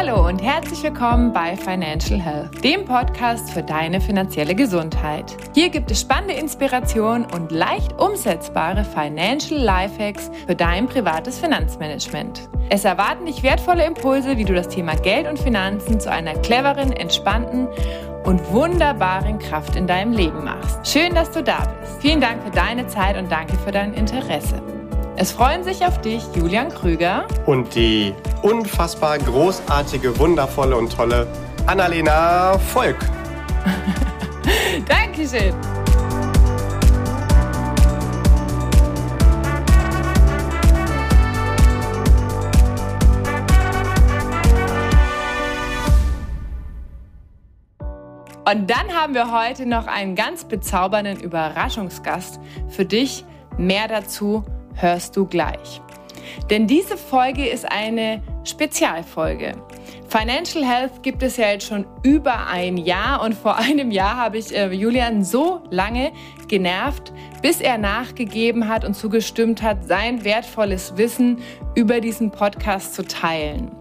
Hallo und herzlich willkommen bei Financial Health, dem Podcast für deine finanzielle Gesundheit. Hier gibt es spannende Inspiration und leicht umsetzbare Financial Lifehacks für dein privates Finanzmanagement. Es erwarten dich wertvolle Impulse, wie du das Thema Geld und Finanzen zu einer cleveren, entspannten und wunderbaren Kraft in deinem Leben machst. Schön, dass du da bist. Vielen Dank für deine Zeit und danke für dein Interesse. Es freuen sich auf dich Julian Krüger und die unfassbar großartige, wundervolle und tolle Annalena Volk. Dankeschön. Und dann haben wir heute noch einen ganz bezaubernden Überraschungsgast für dich. Mehr dazu hörst du gleich. Denn diese Folge ist eine Spezialfolge. Financial Health gibt es ja jetzt schon über ein Jahr und vor einem Jahr habe ich äh, Julian so lange genervt, bis er nachgegeben hat und zugestimmt hat, sein wertvolles Wissen über diesen Podcast zu teilen.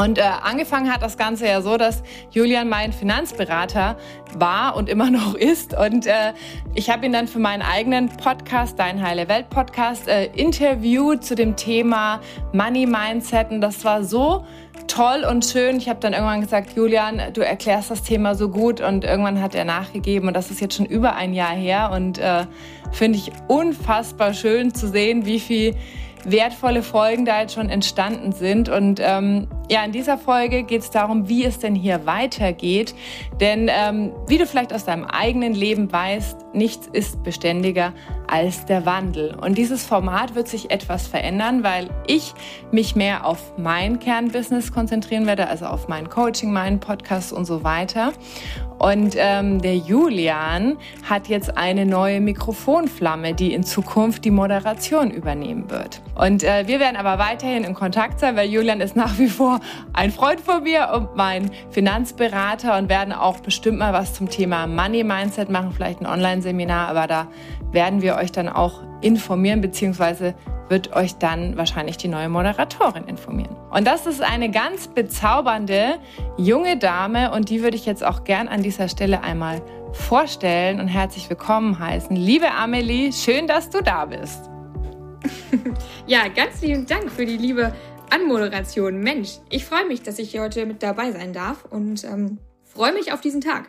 Und äh, angefangen hat das Ganze ja so, dass Julian mein Finanzberater war und immer noch ist. Und äh, ich habe ihn dann für meinen eigenen Podcast, Dein Heile Welt Podcast, äh, interviewt zu dem Thema Money Mindset. Und das war so toll und schön. Ich habe dann irgendwann gesagt, Julian, du erklärst das Thema so gut. Und irgendwann hat er nachgegeben. Und das ist jetzt schon über ein Jahr her. Und äh, finde ich unfassbar schön zu sehen, wie viel wertvolle Folgen da jetzt schon entstanden sind. Und ähm, ja, in dieser Folge geht es darum, wie es denn hier weitergeht. Denn ähm, wie du vielleicht aus deinem eigenen Leben weißt, nichts ist beständiger als der Wandel. Und dieses Format wird sich etwas verändern, weil ich mich mehr auf mein Kernbusiness konzentrieren werde, also auf mein Coaching, meinen Podcast und so weiter. Und ähm, der Julian hat jetzt eine neue Mikrofonflamme, die in Zukunft die Moderation übernehmen wird. Und äh, wir werden aber weiterhin in Kontakt sein, weil Julian ist nach wie vor ein Freund von mir und mein Finanzberater und werden auch bestimmt mal was zum Thema Money Mindset machen, vielleicht ein Online-Seminar, aber da werden wir euch dann auch informieren, beziehungsweise wird euch dann wahrscheinlich die neue Moderatorin informieren. Und das ist eine ganz bezaubernde junge Dame und die würde ich jetzt auch gern an dieser Stelle einmal vorstellen und herzlich willkommen heißen. Liebe Amelie, schön, dass du da bist. Ja, ganz lieben Dank für die liebe Anmoderation. Mensch, ich freue mich, dass ich hier heute mit dabei sein darf und ähm, freue mich auf diesen Tag.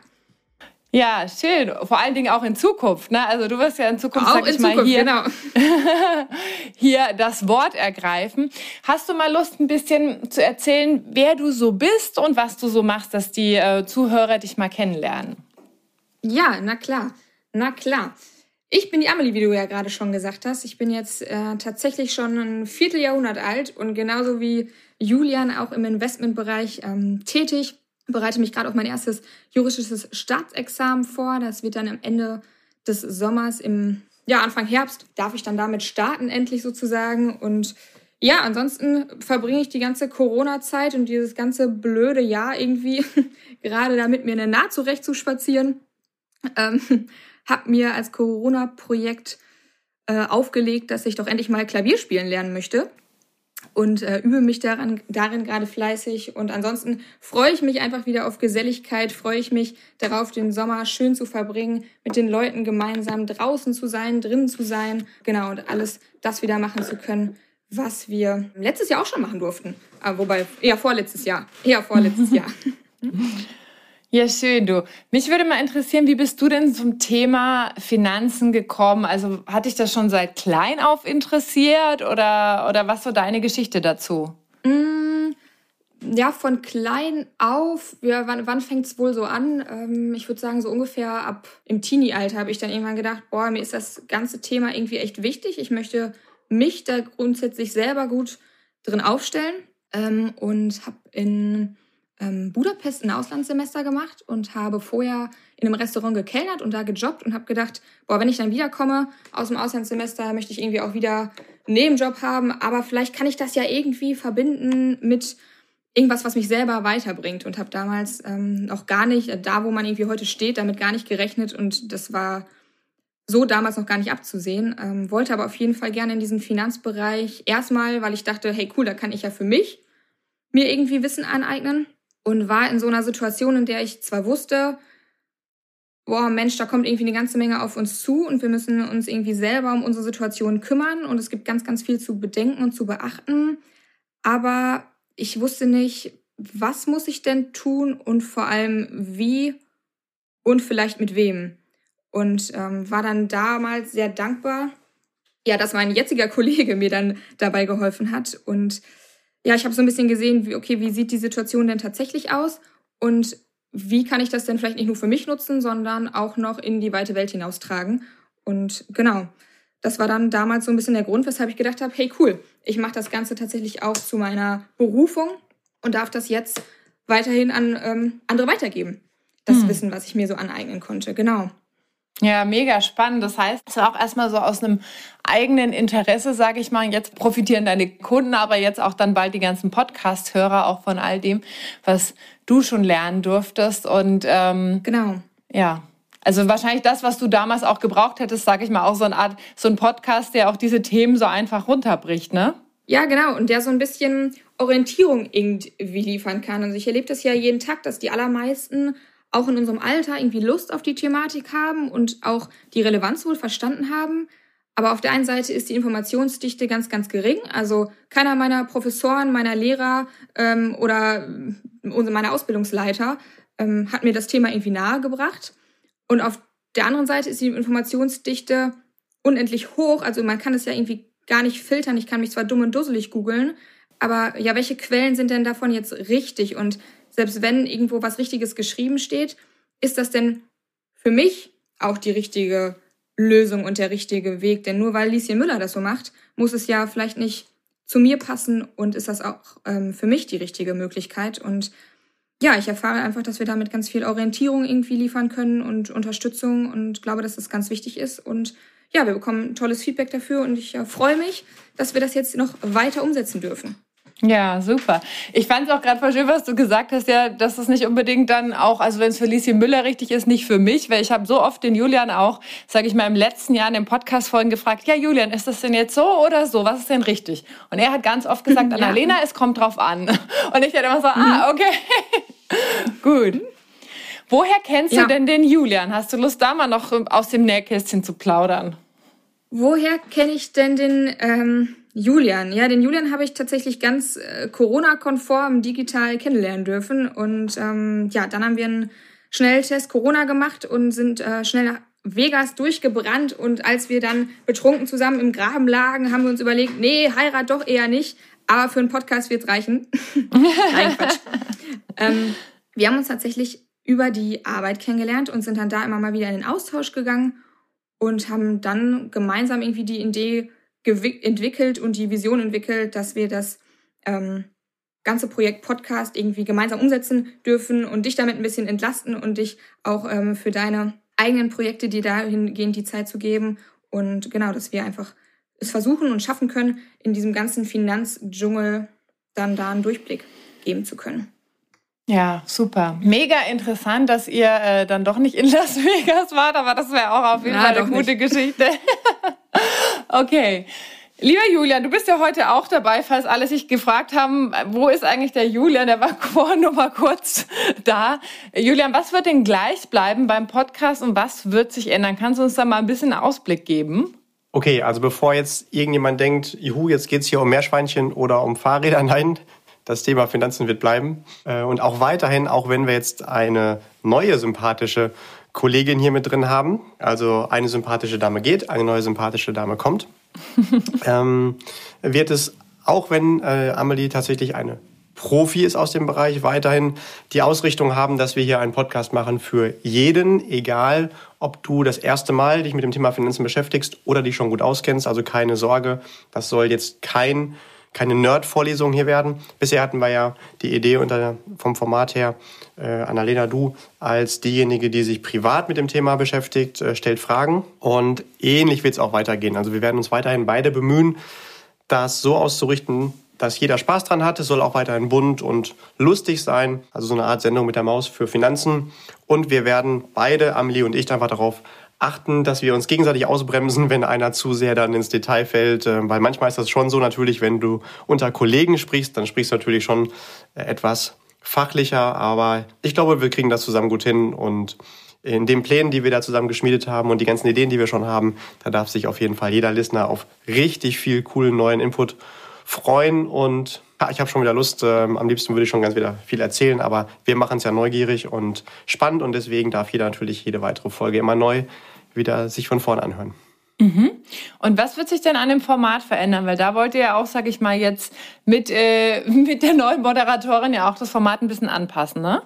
Ja, schön. Vor allen Dingen auch in Zukunft. Ne? Also du wirst ja in Zukunft, auch sag ich mal, Zukunft, hier, genau. hier das Wort ergreifen. Hast du mal Lust, ein bisschen zu erzählen, wer du so bist und was du so machst, dass die äh, Zuhörer dich mal kennenlernen? Ja, na klar. Na klar. Ich bin die Amelie, wie du ja gerade schon gesagt hast. Ich bin jetzt äh, tatsächlich schon ein Vierteljahrhundert alt und genauso wie Julian auch im Investmentbereich ähm, tätig bereite mich gerade auf mein erstes juristisches Staatsexamen vor. Das wird dann am Ende des Sommers im ja, Anfang Herbst darf ich dann damit starten, endlich sozusagen. Und ja, ansonsten verbringe ich die ganze Corona-Zeit und dieses ganze blöde Jahr irgendwie gerade damit, mir eine Naht zurecht zu spazieren. Ähm, hab mir als Corona-Projekt äh, aufgelegt, dass ich doch endlich mal Klavier spielen lernen möchte und äh, übe mich daran, darin gerade fleißig. Und ansonsten freue ich mich einfach wieder auf Geselligkeit, freue ich mich darauf, den Sommer schön zu verbringen, mit den Leuten gemeinsam draußen zu sein, drinnen zu sein, genau, und alles das wieder machen zu können, was wir letztes Jahr auch schon machen durften. Aber wobei, eher vorletztes Jahr, eher vorletztes Jahr. Ja, schön, du. Mich würde mal interessieren, wie bist du denn zum Thema Finanzen gekommen? Also hat dich das schon seit klein auf interessiert oder, oder was so deine Geschichte dazu? Mm, ja, von klein auf, ja, wann, wann fängt es wohl so an? Ähm, ich würde sagen, so ungefähr ab im Teenie-Alter habe ich dann irgendwann gedacht, boah, mir ist das ganze Thema irgendwie echt wichtig. Ich möchte mich da grundsätzlich selber gut drin aufstellen ähm, und habe in ähm, Budapest ein Auslandssemester gemacht und habe vorher in einem Restaurant gekellnert und da gejobbt und habe gedacht, boah, wenn ich dann wiederkomme aus dem Auslandssemester, möchte ich irgendwie auch wieder einen Nebenjob haben, aber vielleicht kann ich das ja irgendwie verbinden mit irgendwas, was mich selber weiterbringt. Und habe damals ähm, noch gar nicht, äh, da wo man irgendwie heute steht, damit gar nicht gerechnet. Und das war so damals noch gar nicht abzusehen. Ähm, wollte aber auf jeden Fall gerne in diesen Finanzbereich. Erstmal, weil ich dachte, hey cool, da kann ich ja für mich mir irgendwie Wissen aneignen und war in so einer Situation, in der ich zwar wusste, boah, Mensch, da kommt irgendwie eine ganze Menge auf uns zu und wir müssen uns irgendwie selber um unsere Situation kümmern und es gibt ganz, ganz viel zu bedenken und zu beachten. Aber ich wusste nicht, was muss ich denn tun und vor allem wie und vielleicht mit wem. Und ähm, war dann damals sehr dankbar, ja, dass mein jetziger Kollege mir dann dabei geholfen hat. Und ja, ich habe so ein bisschen gesehen, wie, okay, wie sieht die Situation denn tatsächlich aus? Und wie kann ich das denn vielleicht nicht nur für mich nutzen, sondern auch noch in die weite Welt hinaustragen? Und genau, das war dann damals so ein bisschen der Grund, weshalb ich gedacht habe, hey cool, ich mache das Ganze tatsächlich auch zu meiner Berufung und darf das jetzt weiterhin an ähm, andere weitergeben. Das hm. Wissen, was ich mir so aneignen konnte. Genau. Ja, mega spannend. Das heißt, es ist auch erstmal so aus einem eigenen Interesse, sage ich mal. Jetzt profitieren deine Kunden, aber jetzt auch dann bald die ganzen Podcast-Hörer auch von all dem, was du schon lernen durftest. Und ähm, genau. Ja, also wahrscheinlich das, was du damals auch gebraucht hättest, sage ich mal, auch so eine Art, so ein Podcast, der auch diese Themen so einfach runterbricht, ne? Ja, genau. Und der so ein bisschen Orientierung irgendwie liefern kann. Also ich erlebe das ja jeden Tag, dass die allermeisten auch in unserem Alter irgendwie Lust auf die Thematik haben und auch die Relevanz wohl verstanden haben. Aber auf der einen Seite ist die Informationsdichte ganz, ganz gering. Also keiner meiner Professoren, meiner Lehrer ähm, oder meiner Ausbildungsleiter ähm, hat mir das Thema irgendwie nahegebracht. Und auf der anderen Seite ist die Informationsdichte unendlich hoch. Also man kann es ja irgendwie gar nicht filtern. Ich kann mich zwar dumm und dusselig googeln, aber ja, welche Quellen sind denn davon jetzt richtig? Und selbst wenn irgendwo was Richtiges geschrieben steht, ist das denn für mich auch die richtige Lösung und der richtige Weg? Denn nur weil Lieschen Müller das so macht, muss es ja vielleicht nicht zu mir passen und ist das auch ähm, für mich die richtige Möglichkeit. Und ja, ich erfahre einfach, dass wir damit ganz viel Orientierung irgendwie liefern können und Unterstützung und glaube, dass das ganz wichtig ist. Und ja, wir bekommen tolles Feedback dafür und ich ja, freue mich, dass wir das jetzt noch weiter umsetzen dürfen. Ja, super. Ich fand es auch gerade voll schön, was du gesagt hast, ja, dass es nicht unbedingt dann auch, also wenn es für Lieschen Müller richtig ist, nicht für mich, weil ich habe so oft den Julian auch, sage ich mal, im letzten Jahr in den Podcast-Folgen gefragt, ja Julian, ist das denn jetzt so oder so? Was ist denn richtig? Und er hat ganz oft gesagt, ja. Annalena, es kommt drauf an. Und ich hatte immer so, ah, mhm. ah, okay, gut. Woher kennst ja. du denn den Julian? Hast du Lust, da mal noch aus dem Nähkästchen zu plaudern? Woher kenne ich denn den... Ähm Julian, ja, den Julian habe ich tatsächlich ganz äh, Corona-konform digital kennenlernen dürfen. Und ähm, ja, dann haben wir einen Schnelltest Corona gemacht und sind äh, schnell nach Vegas durchgebrannt. Und als wir dann betrunken zusammen im Graben lagen, haben wir uns überlegt, nee, Heirat doch eher nicht. Aber für einen Podcast wird's reichen. Nein, Quatsch. ähm, wir haben uns tatsächlich über die Arbeit kennengelernt und sind dann da immer mal wieder in den Austausch gegangen und haben dann gemeinsam irgendwie die Idee entwickelt und die Vision entwickelt, dass wir das ähm, ganze Projekt Podcast irgendwie gemeinsam umsetzen dürfen und dich damit ein bisschen entlasten und dich auch ähm, für deine eigenen Projekte, die dahingehend die Zeit zu geben. Und genau, dass wir einfach es versuchen und schaffen können, in diesem ganzen Finanzdschungel dann da einen Durchblick geben zu können. Ja, super. Mega interessant, dass ihr äh, dann doch nicht in Las Vegas wart, aber das wäre auch auf jeden Fall eine gute nicht. Geschichte. okay. Lieber Julian, du bist ja heute auch dabei, falls alle sich gefragt haben, wo ist eigentlich der Julian? Der war vorhin nur mal kurz da. Julian, was wird denn gleich bleiben beim Podcast und was wird sich ändern? Kannst du uns da mal ein bisschen Ausblick geben? Okay, also bevor jetzt irgendjemand denkt, juhu, jetzt geht's hier um Meerschweinchen oder um Fahrräder, nein, das Thema Finanzen wird bleiben. Äh, und auch weiterhin, auch wenn wir jetzt eine neue sympathische Kollegin hier mit drin haben, also eine sympathische Dame geht, eine neue sympathische Dame kommt, ähm, wird es, auch wenn äh, Amelie tatsächlich eine Profi ist aus dem Bereich, weiterhin die Ausrichtung haben, dass wir hier einen Podcast machen für jeden, egal ob du das erste Mal dich mit dem Thema Finanzen beschäftigst oder dich schon gut auskennst. Also keine Sorge, das soll jetzt kein keine Nerd-Vorlesung hier werden. Bisher hatten wir ja die Idee unter, vom Format her, äh, Annalena, du als diejenige, die sich privat mit dem Thema beschäftigt, äh, stellt Fragen. Und ähnlich wird es auch weitergehen. Also wir werden uns weiterhin beide bemühen, das so auszurichten, dass jeder Spaß dran hat. Es soll auch weiterhin bunt und lustig sein. Also so eine Art Sendung mit der Maus für Finanzen. Und wir werden beide, Amelie und ich, einfach darauf achten, dass wir uns gegenseitig ausbremsen, wenn einer zu sehr dann ins Detail fällt. Äh, weil manchmal ist das schon so natürlich, wenn du unter Kollegen sprichst, dann sprichst du natürlich schon äh, etwas fachlicher. Aber ich glaube, wir kriegen das zusammen gut hin und in den Plänen, die wir da zusammen geschmiedet haben und die ganzen Ideen, die wir schon haben, da darf sich auf jeden Fall jeder Listener auf richtig viel coolen neuen Input freuen und ja, ich habe schon wieder Lust. Ähm, am liebsten würde ich schon ganz wieder viel erzählen, aber wir machen es ja neugierig und spannend und deswegen darf jeder natürlich jede weitere Folge immer neu wieder sich von vorne anhören. Mhm. Und was wird sich denn an dem Format verändern? Weil da wollt ihr ja auch, sag ich mal, jetzt mit, äh, mit der neuen Moderatorin ja auch das Format ein bisschen anpassen, ne?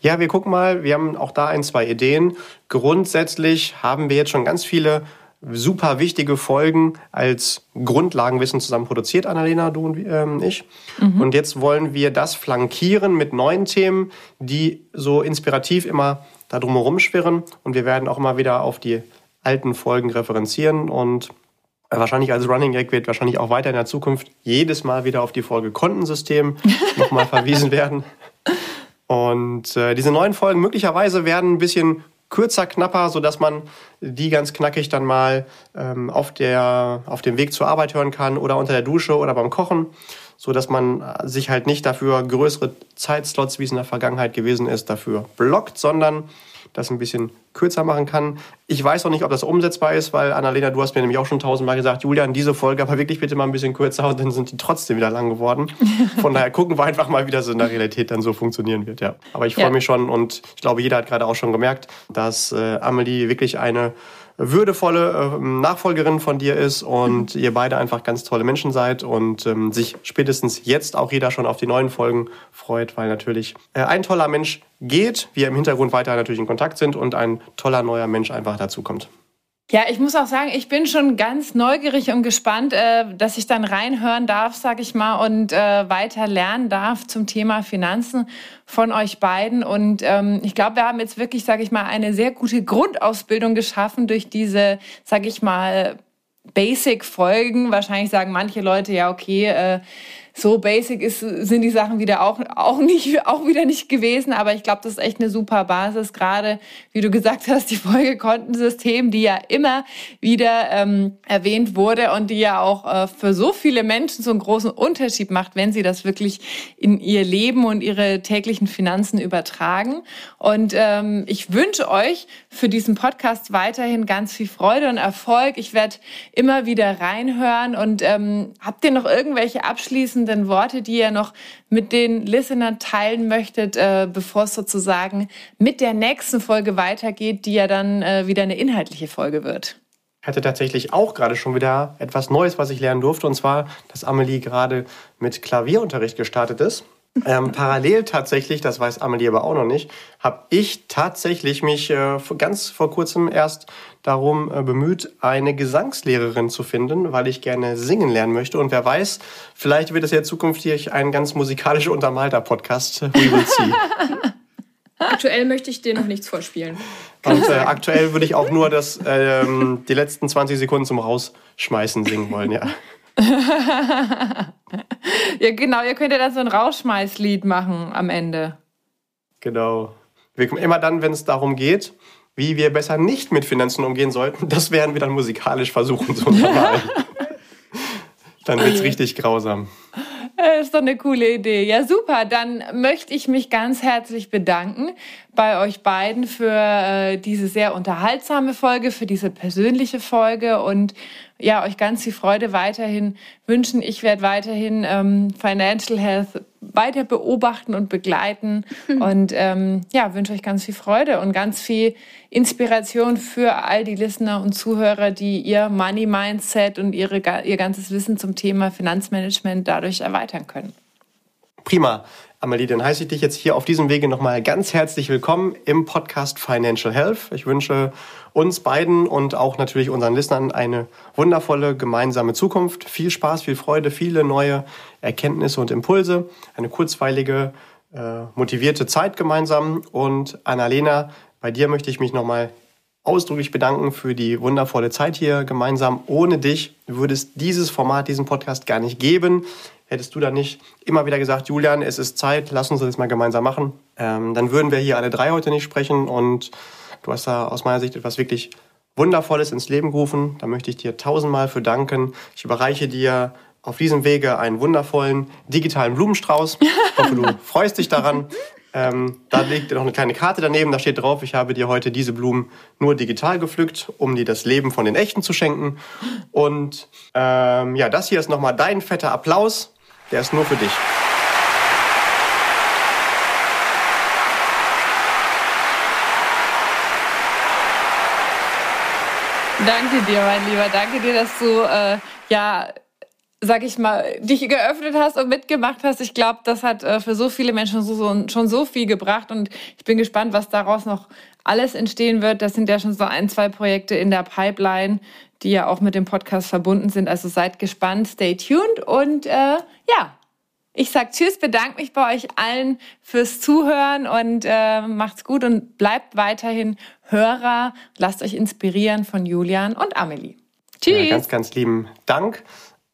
Ja, wir gucken mal, wir haben auch da ein, zwei Ideen. Grundsätzlich haben wir jetzt schon ganz viele super wichtige Folgen als Grundlagenwissen zusammen produziert, Annalena, du und ähm, ich. Mhm. Und jetzt wollen wir das flankieren mit neuen Themen, die so inspirativ immer da drumherum schwirren. Und wir werden auch immer wieder auf die alten Folgen referenzieren und wahrscheinlich als Running Gag wird wahrscheinlich auch weiter in der Zukunft jedes Mal wieder auf die Folge Kontensystem nochmal verwiesen werden. Und äh, diese neuen Folgen möglicherweise werden ein bisschen kürzer, knapper, so dass man die ganz knackig dann mal ähm, auf, der, auf dem Weg zur Arbeit hören kann oder unter der Dusche oder beim Kochen, so dass man sich halt nicht dafür größere Zeitslots, wie es in der Vergangenheit gewesen ist, dafür blockt, sondern das ein bisschen kürzer machen kann. Ich weiß noch nicht, ob das umsetzbar ist, weil Annalena, du hast mir nämlich auch schon tausendmal gesagt, Julian, diese Folge aber wirklich bitte mal ein bisschen kürzer und dann sind die trotzdem wieder lang geworden. Von daher gucken wir einfach mal, wie das in der Realität dann so funktionieren wird. Ja. Aber ich freue ja. mich schon und ich glaube, jeder hat gerade auch schon gemerkt, dass äh, Amelie wirklich eine würdevolle äh, Nachfolgerin von dir ist und mhm. ihr beide einfach ganz tolle Menschen seid und ähm, sich spätestens jetzt auch jeder schon auf die neuen Folgen freut, weil natürlich äh, ein toller Mensch geht, wir im Hintergrund weiter natürlich in Kontakt sind und ein toller neuer Mensch einfach dazukommt. Ja, ich muss auch sagen, ich bin schon ganz neugierig und gespannt, äh, dass ich dann reinhören darf, sag ich mal, und äh, weiter lernen darf zum Thema Finanzen von euch beiden. Und ähm, ich glaube, wir haben jetzt wirklich, sag ich mal, eine sehr gute Grundausbildung geschaffen durch diese, sag ich mal, Basic-Folgen. Wahrscheinlich sagen manche Leute, ja, okay, äh, so basic ist, sind die Sachen wieder auch, auch, nicht, auch wieder nicht gewesen. Aber ich glaube, das ist echt eine super Basis. Gerade, wie du gesagt hast, die Folge Kontensystem, die ja immer wieder ähm, erwähnt wurde und die ja auch äh, für so viele Menschen so einen großen Unterschied macht, wenn sie das wirklich in ihr Leben und ihre täglichen Finanzen übertragen. Und ähm, ich wünsche euch für diesen Podcast weiterhin ganz viel Freude und Erfolg. Ich werde immer wieder reinhören. Und ähm, habt ihr noch irgendwelche abschließenden abschließenden Worte, die ihr noch mit den Listenern teilen möchtet, äh, bevor es sozusagen mit der nächsten Folge weitergeht, die ja dann äh, wieder eine inhaltliche Folge wird? Ich hatte tatsächlich auch gerade schon wieder etwas Neues, was ich lernen durfte, und zwar, dass Amelie gerade mit Klavierunterricht gestartet ist. Ähm, parallel tatsächlich, das weiß Amelie aber auch noch nicht, habe ich tatsächlich mich äh, ganz vor kurzem erst darum äh, bemüht, eine Gesangslehrerin zu finden, weil ich gerne singen lernen möchte. Und wer weiß, vielleicht wird es ja zukünftig ein ganz musikalisch untermalter Podcast. We will see. Aktuell möchte ich dir noch nichts vorspielen. Und äh, aktuell würde ich auch nur das, ähm, die letzten 20 Sekunden zum Rausschmeißen singen wollen, ja. ja, genau. Ihr könnt ja dann so ein Rausschmeißlied machen am Ende. Genau. Wir, immer dann, wenn es darum geht, wie wir besser nicht mit Finanzen umgehen sollten, das werden wir dann musikalisch versuchen zu untermalen. dann wird es richtig grausam. Das ist doch eine coole Idee. Ja, super. Dann möchte ich mich ganz herzlich bedanken bei euch beiden für äh, diese sehr unterhaltsame Folge, für diese persönliche Folge und ja, euch ganz viel Freude weiterhin wünschen. Ich werde weiterhin ähm, Financial Health weiter beobachten und begleiten und ähm, ja, wünsche euch ganz viel Freude und ganz viel Inspiration für all die Listener und Zuhörer, die ihr Money Mindset und ihre, ihr ganzes Wissen zum Thema Finanzmanagement dadurch erweitern können. Prima. Amelie, dann heiße ich dich jetzt hier auf diesem Wege nochmal ganz herzlich willkommen im Podcast Financial Health. Ich wünsche uns beiden und auch natürlich unseren Listenern eine wundervolle gemeinsame Zukunft. Viel Spaß, viel Freude, viele neue Erkenntnisse und Impulse, eine kurzweilige, äh, motivierte Zeit gemeinsam. Und Annalena, bei dir möchte ich mich nochmal ausdrücklich bedanken für die wundervolle Zeit hier gemeinsam. Ohne dich würde es dieses Format, diesen Podcast gar nicht geben hättest du da nicht immer wieder gesagt, Julian, es ist Zeit, lass uns das mal gemeinsam machen, ähm, dann würden wir hier alle drei heute nicht sprechen und Du hast da aus meiner Sicht etwas wirklich Wundervolles ins Leben gerufen. Da möchte ich dir tausendmal für danken. Ich überreiche dir auf diesem Wege einen wundervollen digitalen Blumenstrauß. Ich hoffe, du freust dich daran. Ähm, da liegt noch eine kleine Karte daneben, da steht drauf, ich habe dir heute diese Blumen nur digital gepflückt, um dir das Leben von den echten zu schenken. Und ähm, ja, das hier ist nochmal dein fetter Applaus, der ist nur für dich. Danke dir, mein Lieber. Danke dir, dass du äh, ja sag ich mal, dich geöffnet hast und mitgemacht hast. Ich glaube, das hat äh, für so viele Menschen so, so, schon so viel gebracht und ich bin gespannt, was daraus noch alles entstehen wird. Das sind ja schon so ein, zwei Projekte in der Pipeline, die ja auch mit dem Podcast verbunden sind. Also seid gespannt, stay tuned und äh, ja, ich sag Tschüss, bedanke mich bei euch allen fürs Zuhören und äh, macht's gut und bleibt weiterhin Hörer. Lasst euch inspirieren von Julian und Amelie. Tschüss. Ja, ganz, ganz lieben Dank.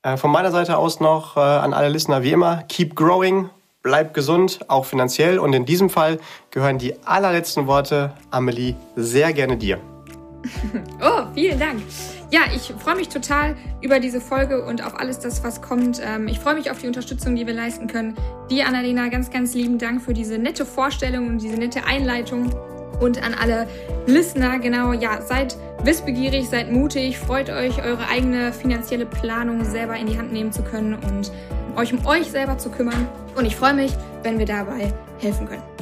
Äh, von meiner Seite aus noch äh, an alle Listener wie immer, keep growing, bleib gesund, auch finanziell. Und in diesem Fall gehören die allerletzten Worte, Amelie, sehr gerne dir. Oh, vielen Dank. Ja, ich freue mich total über diese Folge und auf alles das, was kommt. Ähm, ich freue mich auf die Unterstützung, die wir leisten können. Dir, Annalena, ganz, ganz lieben Dank für diese nette Vorstellung und diese nette Einleitung. Und an alle Listener, genau, ja, seid wissbegierig, seid mutig, freut euch, eure eigene finanzielle Planung selber in die Hand nehmen zu können und euch um euch selber zu kümmern. Und ich freue mich, wenn wir dabei helfen können.